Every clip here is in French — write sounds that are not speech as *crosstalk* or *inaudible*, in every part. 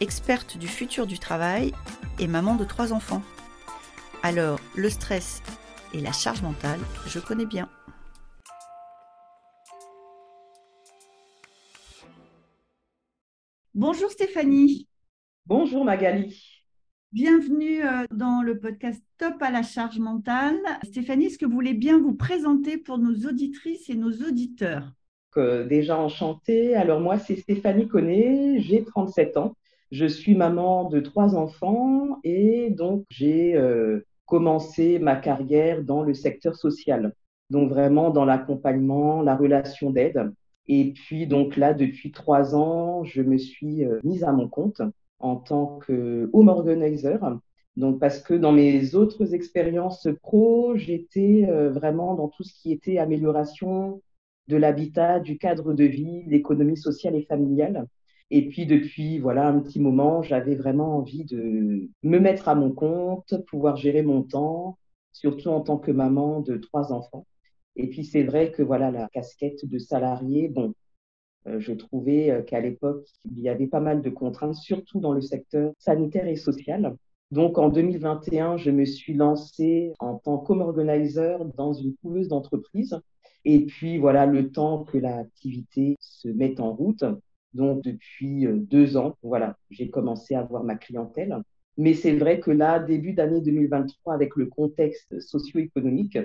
experte du futur du travail et maman de trois enfants. Alors, le stress et la charge mentale, je connais bien. Bonjour Stéphanie. Bonjour Magali. Bienvenue euh, dans le podcast Top à la charge mentale. Stéphanie, est-ce que vous voulez bien vous présenter pour nos auditrices et nos auditeurs? Déjà enchantée. Alors moi, c'est Stéphanie Connet, j'ai 37 ans. Je suis maman de trois enfants et donc j'ai euh, commencé ma carrière dans le secteur social. Donc vraiment dans l'accompagnement, la relation d'aide. Et puis donc là, depuis trois ans, je me suis euh, mise à mon compte en tant que home organizer. Donc, parce que dans mes autres expériences pro, j'étais euh, vraiment dans tout ce qui était amélioration de l'habitat, du cadre de vie, l'économie sociale et familiale. Et puis, depuis, voilà, un petit moment, j'avais vraiment envie de me mettre à mon compte, pouvoir gérer mon temps, surtout en tant que maman de trois enfants. Et puis, c'est vrai que, voilà, la casquette de salarié, bon, euh, je trouvais euh, qu'à l'époque, il y avait pas mal de contraintes, surtout dans le secteur sanitaire et social. Donc en 2021, je me suis lancée en tant qu'home-organizer dans une couveuse d'entreprise. Et puis voilà, le temps que l'activité se mette en route, donc depuis euh, deux ans, voilà, j'ai commencé à avoir ma clientèle. Mais c'est vrai que là, début d'année 2023, avec le contexte socio-économique,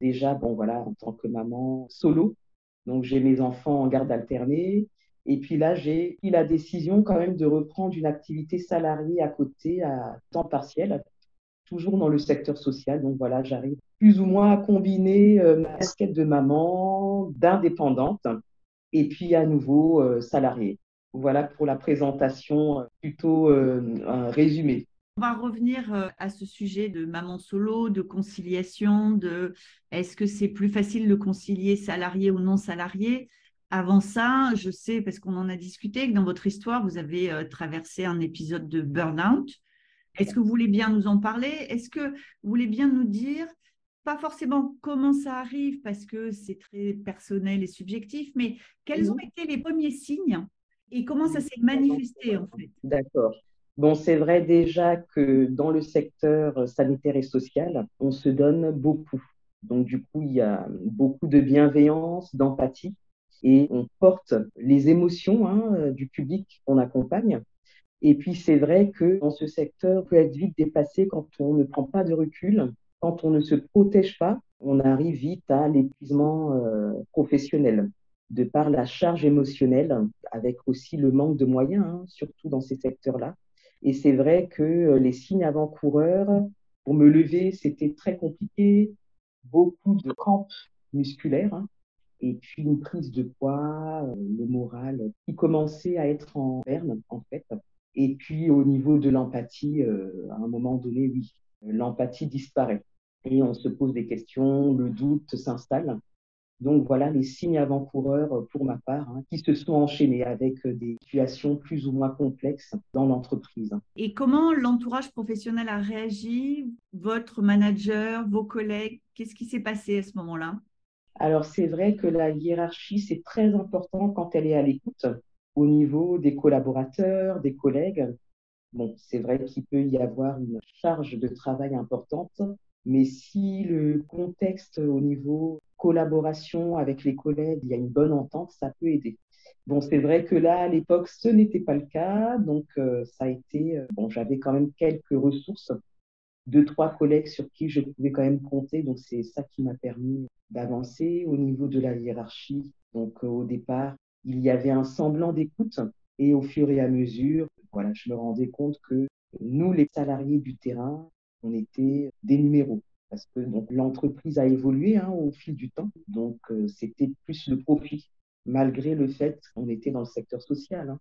déjà, bon voilà, en tant que maman solo, donc, j'ai mes enfants en garde alternée. Et puis là, j'ai pris la décision quand même de reprendre une activité salariée à côté, à temps partiel, toujours dans le secteur social. Donc voilà, j'arrive plus ou moins à combiner euh, ma casquette de maman, d'indépendante, et puis à nouveau euh, salariée. Voilà pour la présentation euh, plutôt un résumé. On va revenir euh, à ce sujet de maman solo, de conciliation, de est-ce que c'est plus facile de concilier salarié ou non salarié? Avant ça, je sais, parce qu'on en a discuté, que dans votre histoire, vous avez euh, traversé un épisode de burn-out. Est-ce que vous voulez bien nous en parler? Est-ce que vous voulez bien nous dire, pas forcément comment ça arrive, parce que c'est très personnel et subjectif, mais quels ont été les premiers signes et comment ça s'est manifesté en fait? D'accord. Bon, c'est vrai déjà que dans le secteur sanitaire et social, on se donne beaucoup. Donc, du coup, il y a beaucoup de bienveillance, d'empathie, et on porte les émotions hein, du public qu'on accompagne. Et puis, c'est vrai que dans ce secteur, peut être vite dépassé quand on ne prend pas de recul, quand on ne se protège pas, on arrive vite à l'épuisement euh, professionnel de par la charge émotionnelle, avec aussi le manque de moyens, hein, surtout dans ces secteurs-là. Et c'est vrai que euh, les signes avant-coureurs, pour me lever, c'était très compliqué. Beaucoup de crampes musculaires. Hein, et puis une prise de poids, euh, le moral qui commençait à être en berne, en fait. Et puis au niveau de l'empathie, à un moment donné, oui, l'empathie disparaît. Et on se pose des questions, le doute s'installe. Donc voilà les signes avant-coureurs pour ma part hein, qui se sont enchaînés avec euh, des situations plus ou moins complexes dans l'entreprise. Et comment l'entourage professionnel a réagi? Votre manager, vos collègues, qu'est-ce qui s'est passé à ce moment-là? Alors c'est vrai que la hiérarchie, c'est très important quand elle est à l'écoute au niveau des collaborateurs, des collègues. Bon, c'est vrai qu'il peut y avoir une charge de travail importante, mais si le contexte au niveau collaboration avec les collègues, il y a une bonne entente, ça peut aider. Bon, c'est vrai que là, à l'époque, ce n'était pas le cas. Donc, euh, ça a été. Euh, bon, j'avais quand même quelques ressources, deux, trois collègues sur qui je pouvais quand même compter. Donc, c'est ça qui m'a permis d'avancer au niveau de la hiérarchie. Donc, euh, au départ, il y avait un semblant d'écoute. Et au fur et à mesure, voilà, je me rendais compte que nous, les salariés du terrain, on était des numéros parce que l'entreprise a évolué hein, au fil du temps. Donc euh, c'était plus le profit, malgré le fait qu'on était dans le secteur social. Hein.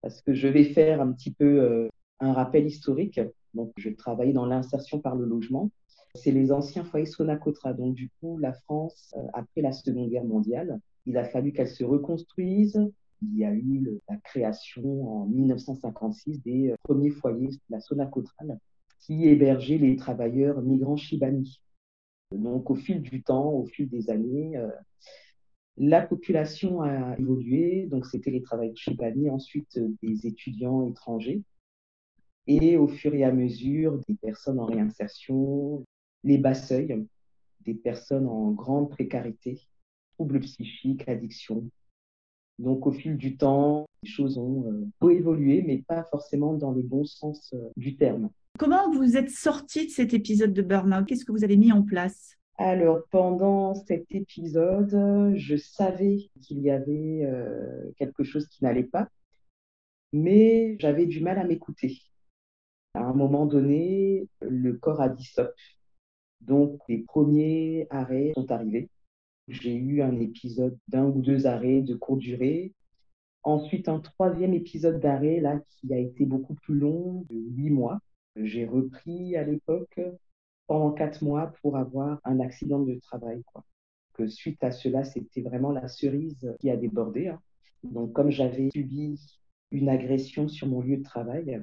Parce que je vais faire un petit peu euh, un rappel historique. Donc, je travaillais dans l'insertion par le logement. C'est les anciens foyers Sonacotra. Donc, du coup, la France, euh, après la Seconde Guerre mondiale, il a fallu qu'elle se reconstruise. Il y a eu la création en 1956 des premiers foyers, la Sonacotral, qui hébergeait les travailleurs migrants Chibani. Donc, au fil du temps, au fil des années, euh, la population a évolué. Donc, c'était les travailleurs Chibani, ensuite des étudiants étrangers. Et au fur et à mesure, des personnes en réinsertion, les bas seuils, des personnes en grande précarité, troubles psychiques, addiction. Donc, au fil du temps, les choses ont euh, évolué, mais pas forcément dans le bon sens euh, du terme. Comment vous êtes sorti de cet épisode de burn-out? Qu'est-ce que vous avez mis en place? Alors, pendant cet épisode, je savais qu'il y avait euh, quelque chose qui n'allait pas, mais j'avais du mal à m'écouter. À un moment donné, le corps a dit stop. Donc, les premiers arrêts sont arrivés. J'ai eu un épisode d'un ou deux arrêts de courte durée. Ensuite, un troisième épisode d'arrêt, là, qui a été beaucoup plus long, de huit mois. J'ai repris à l'époque pendant quatre mois pour avoir un accident de travail. Quoi. Que suite à cela, c'était vraiment la cerise qui a débordé. Hein. Donc, comme j'avais subi une agression sur mon lieu de travail,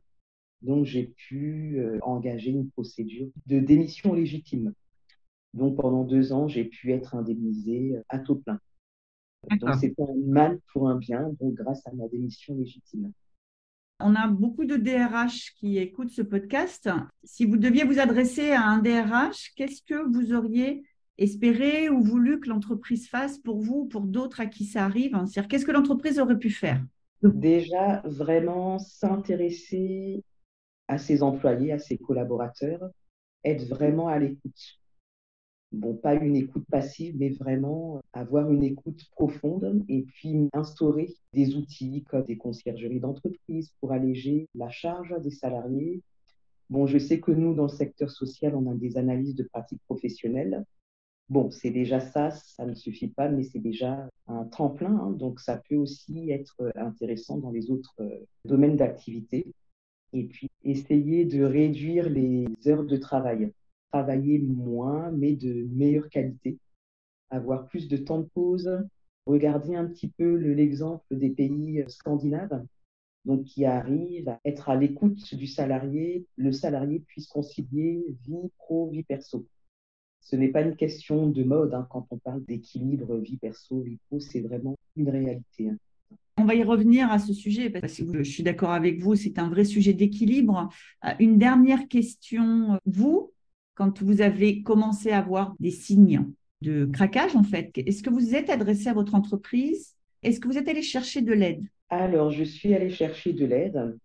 donc j'ai pu euh, engager une procédure de démission légitime. Donc pendant deux ans, j'ai pu être indemnisé à taux plein. Donc c'est un mal pour un bien, donc grâce à ma démission légitime. On a beaucoup de DRH qui écoutent ce podcast. Si vous deviez vous adresser à un DRH, qu'est-ce que vous auriez espéré ou voulu que l'entreprise fasse pour vous ou pour d'autres à qui ça arrive C'est-à-dire, qu'est-ce que l'entreprise aurait pu faire? Déjà, vraiment s'intéresser à ses employés, à ses collaborateurs, être vraiment à l'écoute. Bon, pas une écoute passive, mais vraiment avoir une écoute profonde et puis instaurer des outils comme des conciergeries d'entreprise pour alléger la charge des salariés. Bon, je sais que nous, dans le secteur social, on a des analyses de pratiques professionnelles. Bon, c'est déjà ça, ça ne suffit pas, mais c'est déjà un tremplin. Hein, donc, ça peut aussi être intéressant dans les autres euh, domaines d'activité et puis essayer de réduire les heures de travail. Travailler moins, mais de meilleure qualité. Avoir plus de temps de pause. Regarder un petit peu l'exemple des pays scandinaves, donc qui arrivent à être à l'écoute du salarié, le salarié puisse concilier vie pro, vie perso. Ce n'est pas une question de mode hein, quand on parle d'équilibre vie perso, vie pro, c'est vraiment une réalité. Hein. On va y revenir à ce sujet parce que je suis d'accord avec vous, c'est un vrai sujet d'équilibre. Euh, une dernière question. Vous, quand vous avez commencé à avoir des signes de craquage, en fait, est-ce que vous êtes adressé à votre entreprise? Est-ce que vous êtes allé chercher de l'aide? Alors, je suis allé chercher de l'aide.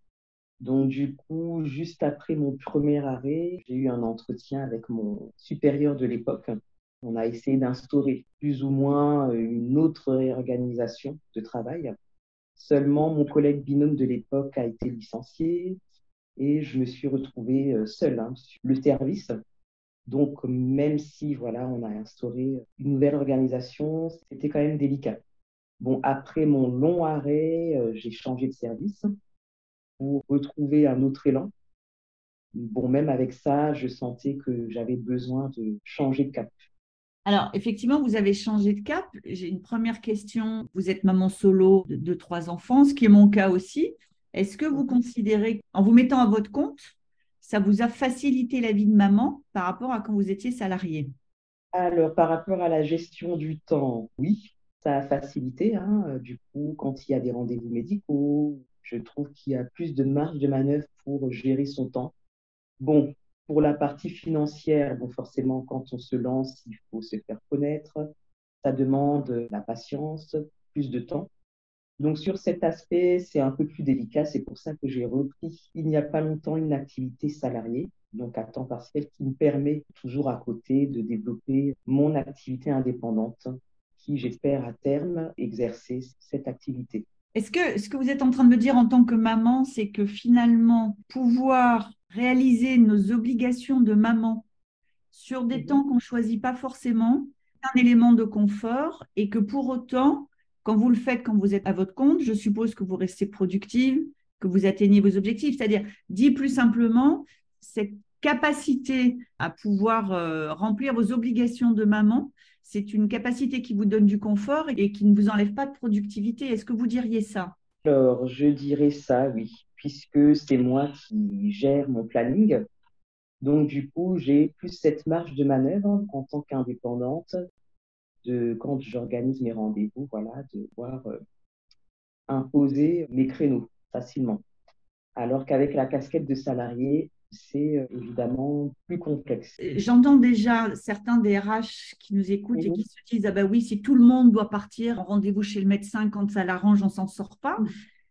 Donc, du coup, juste après mon premier arrêt, j'ai eu un entretien avec mon supérieur de l'époque. On a essayé d'instaurer plus ou moins une autre réorganisation de travail Seulement, mon collègue binôme de l'époque a été licencié et je me suis retrouvée euh, seule hein, sur le service. Donc, même si voilà, on a instauré une nouvelle organisation, c'était quand même délicat. Bon, après mon long arrêt, euh, j'ai changé de service pour retrouver un autre élan. Bon, même avec ça, je sentais que j'avais besoin de changer de cap. Alors, effectivement, vous avez changé de cap. J'ai une première question. Vous êtes maman solo de, trois enfants, ce qui est mon cas aussi. Est-ce que vous considérez, en vous mettant à votre compte, ça vous a facilité la vie de maman par rapport à quand vous étiez salarié Alors, par rapport à la gestion du temps, oui, ça a facilité. Hein. Du coup, quand il y a des rendez-vous médicaux, je trouve qu'il y a plus de marge de manœuvre pour gérer son temps. Bon, pour la partie financière, bon, forcément, quand on se lance, il faut se faire connaître. Ça demande la patience, plus de temps. Donc, sur cet aspect, c'est un peu plus délicat. C'est pour ça que j'ai repris il n'y a pas longtemps une activité salariée, donc à temps partiel, qui me permet toujours à côté de développer mon activité indépendante, qui, j'espère, à terme, exercer cette activité. Est-ce que ce que vous êtes en train de me dire en tant que maman, c'est que finalement, pouvoir réaliser nos obligations de maman sur des mhm. temps qu'on ne choisit pas forcément, un élément de confort et que pour autant, quand vous le faites, quand vous êtes à votre compte, je suppose que vous restez productive, que vous atteignez vos objectifs. C'est-à-dire, dit plus simplement, cette capacité à pouvoir euh, remplir vos obligations de maman, c'est une capacité qui vous donne du confort et qui ne vous enlève pas de productivité. Est-ce que vous diriez ça? Alors, je dirais ça, oui, puisque c'est moi qui gère mon planning. Donc, du coup, j'ai plus cette marge de manœuvre en tant qu'indépendante de quand j'organise mes rendez-vous, voilà, de pouvoir euh, imposer mes créneaux facilement. Alors qu'avec la casquette de salarié, c'est euh, évidemment plus complexe. J'entends déjà certains des RH qui nous écoutent et qui se disent Ah ben oui, si tout le monde doit partir en rendez-vous chez le médecin quand ça l'arrange, on s'en sort pas.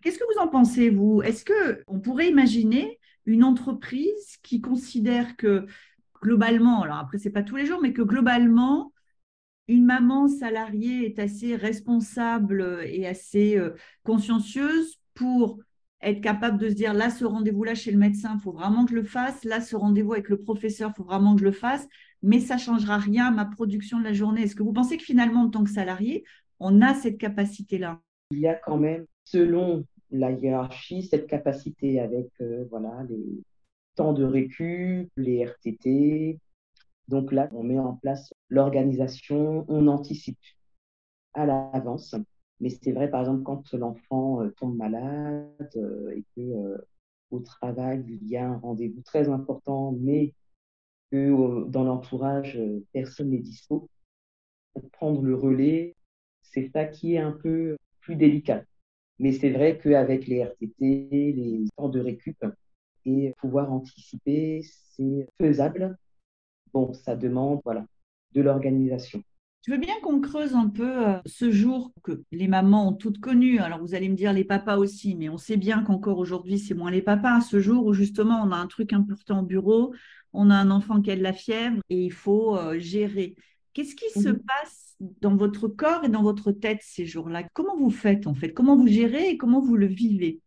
Qu'est-ce que vous en pensez, vous? Est-ce qu'on pourrait imaginer une entreprise qui considère que globalement, alors après, c'est pas tous les jours, mais que globalement, une maman salariée est assez responsable et assez euh, consciencieuse pour être capable de se dire là, ce rendez-vous-là chez le médecin, il faut vraiment que je le fasse. Là, ce rendez-vous avec le professeur, il faut vraiment que je le fasse. Mais ça ne changera rien à ma production de la journée. Est-ce que vous pensez que finalement, en tant que salarié, on a cette capacité-là? Il y a quand même, selon la hiérarchie, cette capacité avec euh, voilà, les temps de récup, les RTT. Donc là, on met en place l'organisation, on anticipe à l'avance. Mais c'est vrai, par exemple, quand l'enfant euh, tombe malade euh, et que euh, au travail, il y a un rendez-vous très important, mais que dans l'entourage, personne n'est dispo, prendre le relais, c'est ça qui est un peu plus délicat. Mais c'est vrai qu'avec les RTT, les temps de récup et pouvoir anticiper, c'est faisable. Bon, ça demande voilà, de l'organisation. Je veux bien qu'on creuse un peu euh, ce jour que les mamans ont toutes connu. Alors vous allez me dire les papas aussi, mais on sait bien qu'encore aujourd'hui, c'est moins les papas. Ce jour où justement on a un truc important au bureau, on a un enfant qui a de la fièvre et il faut euh, gérer. Qu'est-ce qui se mhm. passe dans votre corps et dans votre tête ces jours-là? Comment vous faites en fait? Comment vous gérez et comment vous le vivez?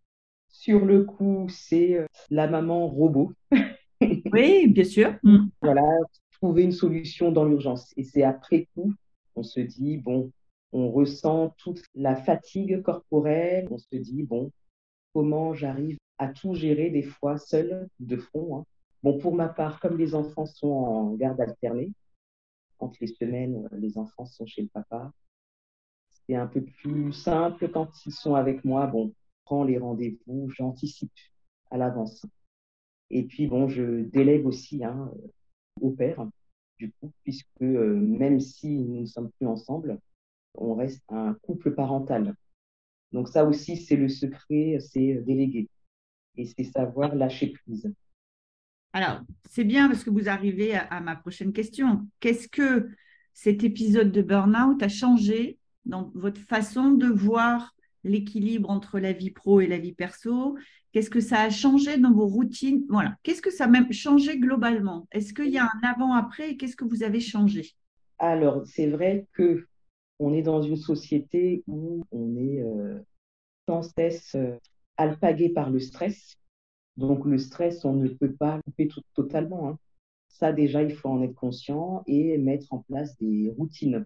Sur le coup, c'est euh, la maman robot. *laughs* oui, bien sûr. Mm. Voilà, trouver une solution dans l'urgence. Et c'est après coup on se dit, bon, on ressent toute la fatigue corporelle, on se dit, bon, comment j'arrive à tout gérer des fois seul, de front. Hein. Bon, pour ma part, comme les enfants sont en garde alternée, quand les semaines, les enfants sont chez le papa, c'est un peu plus simple quand ils sont avec moi. Bon, je prends les rendez-vous, j'anticipe à l'avance. Et puis, bon, je délègue aussi hein, au père du coup, puisque euh, même si nous ne sommes plus ensemble, on reste un couple parental. Donc ça aussi, c'est le secret, c'est déléguer. Et c'est savoir lâcher prise. Alors, c'est bien parce que vous arrivez à, ma prochaine question. Qu'est-ce que cet épisode de burn-out a changé dans votre façon de voir l'équilibre entre la vie pro et la vie perso Qu'est-ce que ça a changé dans vos routines? Voilà. Qu'est-ce que ça a même changé globalement? Est-ce qu'il y a un avant-après et qu'est-ce que vous avez changé? Alors, c'est vrai que on est dans une société où on est euh, sans cesse euh, alpagué par le stress. Donc, le stress, on ne peut pas couper totalement. Hein. Ça, déjà, il faut en être conscient et mettre en place des routines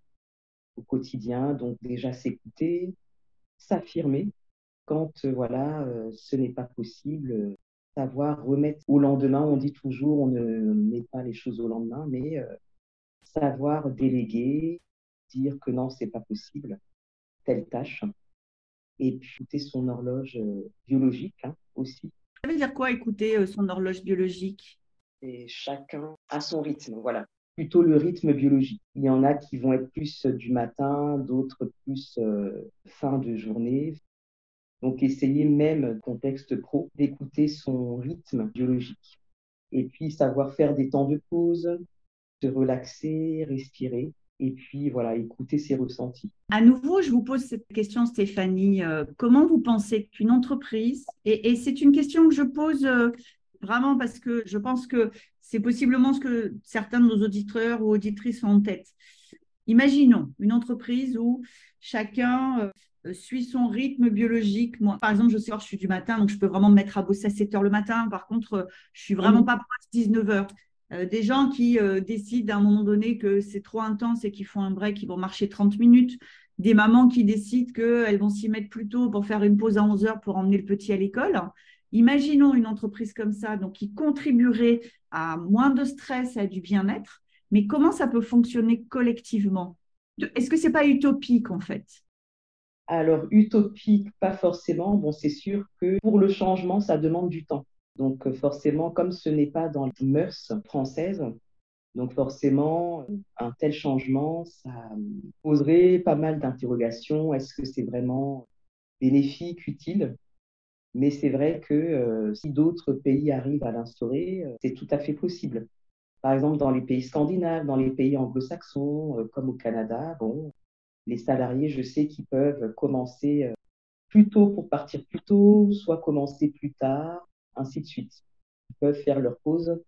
au quotidien. Donc, déjà, s'écouter, s'affirmer quand euh, voilà, euh, ce n'est pas possible, euh, savoir remettre au lendemain. On dit toujours on ne met pas les choses au lendemain, mais savoir déléguer, dire que non, c'est pas possible, telle tâche. Et puis écouter son horloge biologique hein, aussi. Ça veut dire quoi écouter son horloge biologique? Et chacun a son rythme, voilà plutôt le rythme biologique. Il y en a qui vont être plus du matin, d'autres plus fin de journée. Donc, essayer même, contexte pro, d'écouter son rythme biologique. Et puis, savoir faire des temps de pause, se relaxer, respirer. Et puis, voilà, écouter ses ressentis. À nouveau, je vous pose cette question, Stéphanie. Euh, comment vous pensez qu'une entreprise, et, c'est une question que je pose euh, vraiment parce que je pense que c'est possiblement ce que certains de nos auditeurs ou auditrices ont en tête. Imaginons une entreprise où chacun euh, suit son rythme biologique. Moi, par exemple, je sais que je suis du matin, donc je peux vraiment me mettre à bosser à 7 heures le matin. Par contre, euh, je suis vraiment pas à 19 heures. Euh, des gens qui décident à un moment donné que c'est trop intense et qu'ils font un break, ils vont marcher 30 minutes. des mamans qui décident qu'elles vont s'y mettre plus tôt pour faire une pause à 11 heures pour emmener le petit à l'école. Imaginons une entreprise comme ça, donc qui contribuerait à moins de stress, à du bien-être, mais comment ça peut fonctionner collectivement? Est-ce que ce n'est pas utopique en fait? Alors, utopique, pas forcément. Bon, c'est sûr que pour le changement, ça demande du temps. Donc, forcément, comme ce n'est pas dans les mœurs françaises, donc forcément, un tel changement, ça poserait pas mal d'interrogations. Est-ce que c'est vraiment bénéfique, utile? Mais c'est vrai que euh, si d'autres pays arrivent à l'instaurer, euh, c'est tout à fait possible. Par exemple, dans les pays scandinaves, dans les pays anglo-saxons, euh, comme au Canada, bon, les salariés, je sais qu'ils peuvent commencer plus tôt pour partir plus tôt, soit commencer plus tard, ainsi de suite. Ils peuvent faire leur pause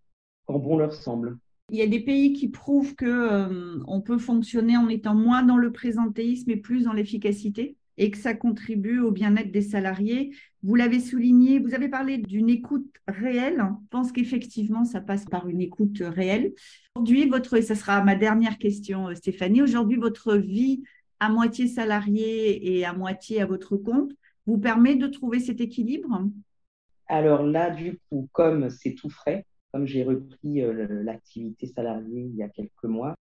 quand bon leur semble. Il y a des pays qui prouvent que on peut fonctionner en étant moins dans le présentéisme et plus dans l'efficacité? Et que ça contribue au bien-être des salariés. Vous l'avez souligné, vous avez parlé d'une écoute réelle. Je pense qu'effectivement, ça passe par une écoute réelle. Aujourd'hui, votre, et ça sera ma dernière question, euh, Stéphanie, aujourd'hui, votre vie à moitié salariée et à moitié à votre compte vous permet de trouver cet équilibre? Alors là, du coup, comme c'est tout frais, comme j'ai repris euh, l'activité salariée il y a quelques mois.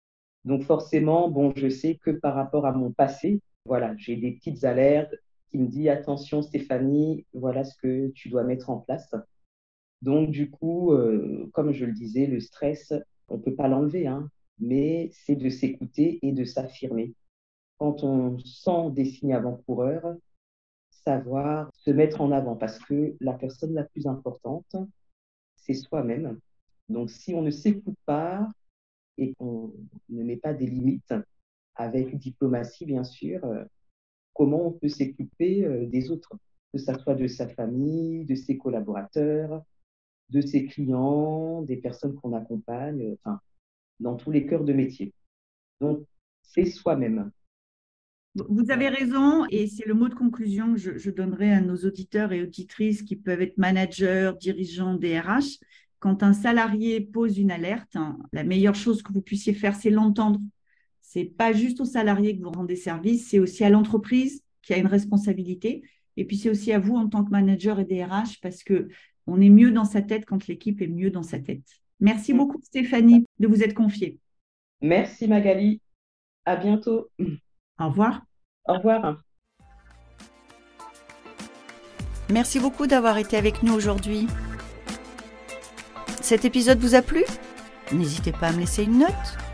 Donc forcément, bon, je sais que par rapport à mon passé, voilà, j'ai des petites alertes qui me disent attention Stéphanie, voilà ce que tu dois mettre en place. Donc du coup, euh, comme je le disais, le stress, on peut pas l'enlever, hein, mais c'est de s'écouter et de s'affirmer. Quand on sent des signes avant-coureurs, savoir se mettre en avant parce que la personne la plus importante, c'est soi-même. Donc, si on ne s'écoute pas et qu'on ne met pas des limites, avec diplomatie, bien sûr, euh, comment on peut s'écouter euh, des autres, que ce soit de sa famille, de ses collaborateurs, de ses clients, des personnes qu'on accompagne, enfin, dans tous les cœurs de métier. Donc, c'est soi-même. Vous avez raison, et c'est le mot de conclusion que je, donnerai à nos auditeurs et auditrices qui peuvent être managers, dirigeants, DRH. Quand un salarié pose une alerte, hein, la meilleure chose que vous puissiez faire, c'est l'entendre. C'est pas juste au salarié que vous rendez service, c'est aussi à l'entreprise qui a une responsabilité. Et puis c'est aussi à vous en tant que manager et DRH parce que on est mieux dans sa tête quand l'équipe est mieux dans sa tête. Merci beaucoup Stéphanie de vous être confiée. Merci Magali. À bientôt. Au revoir. Au revoir. Merci beaucoup d'avoir été avec nous aujourd'hui. Cet épisode vous a plu? N'hésitez pas à me laisser une note.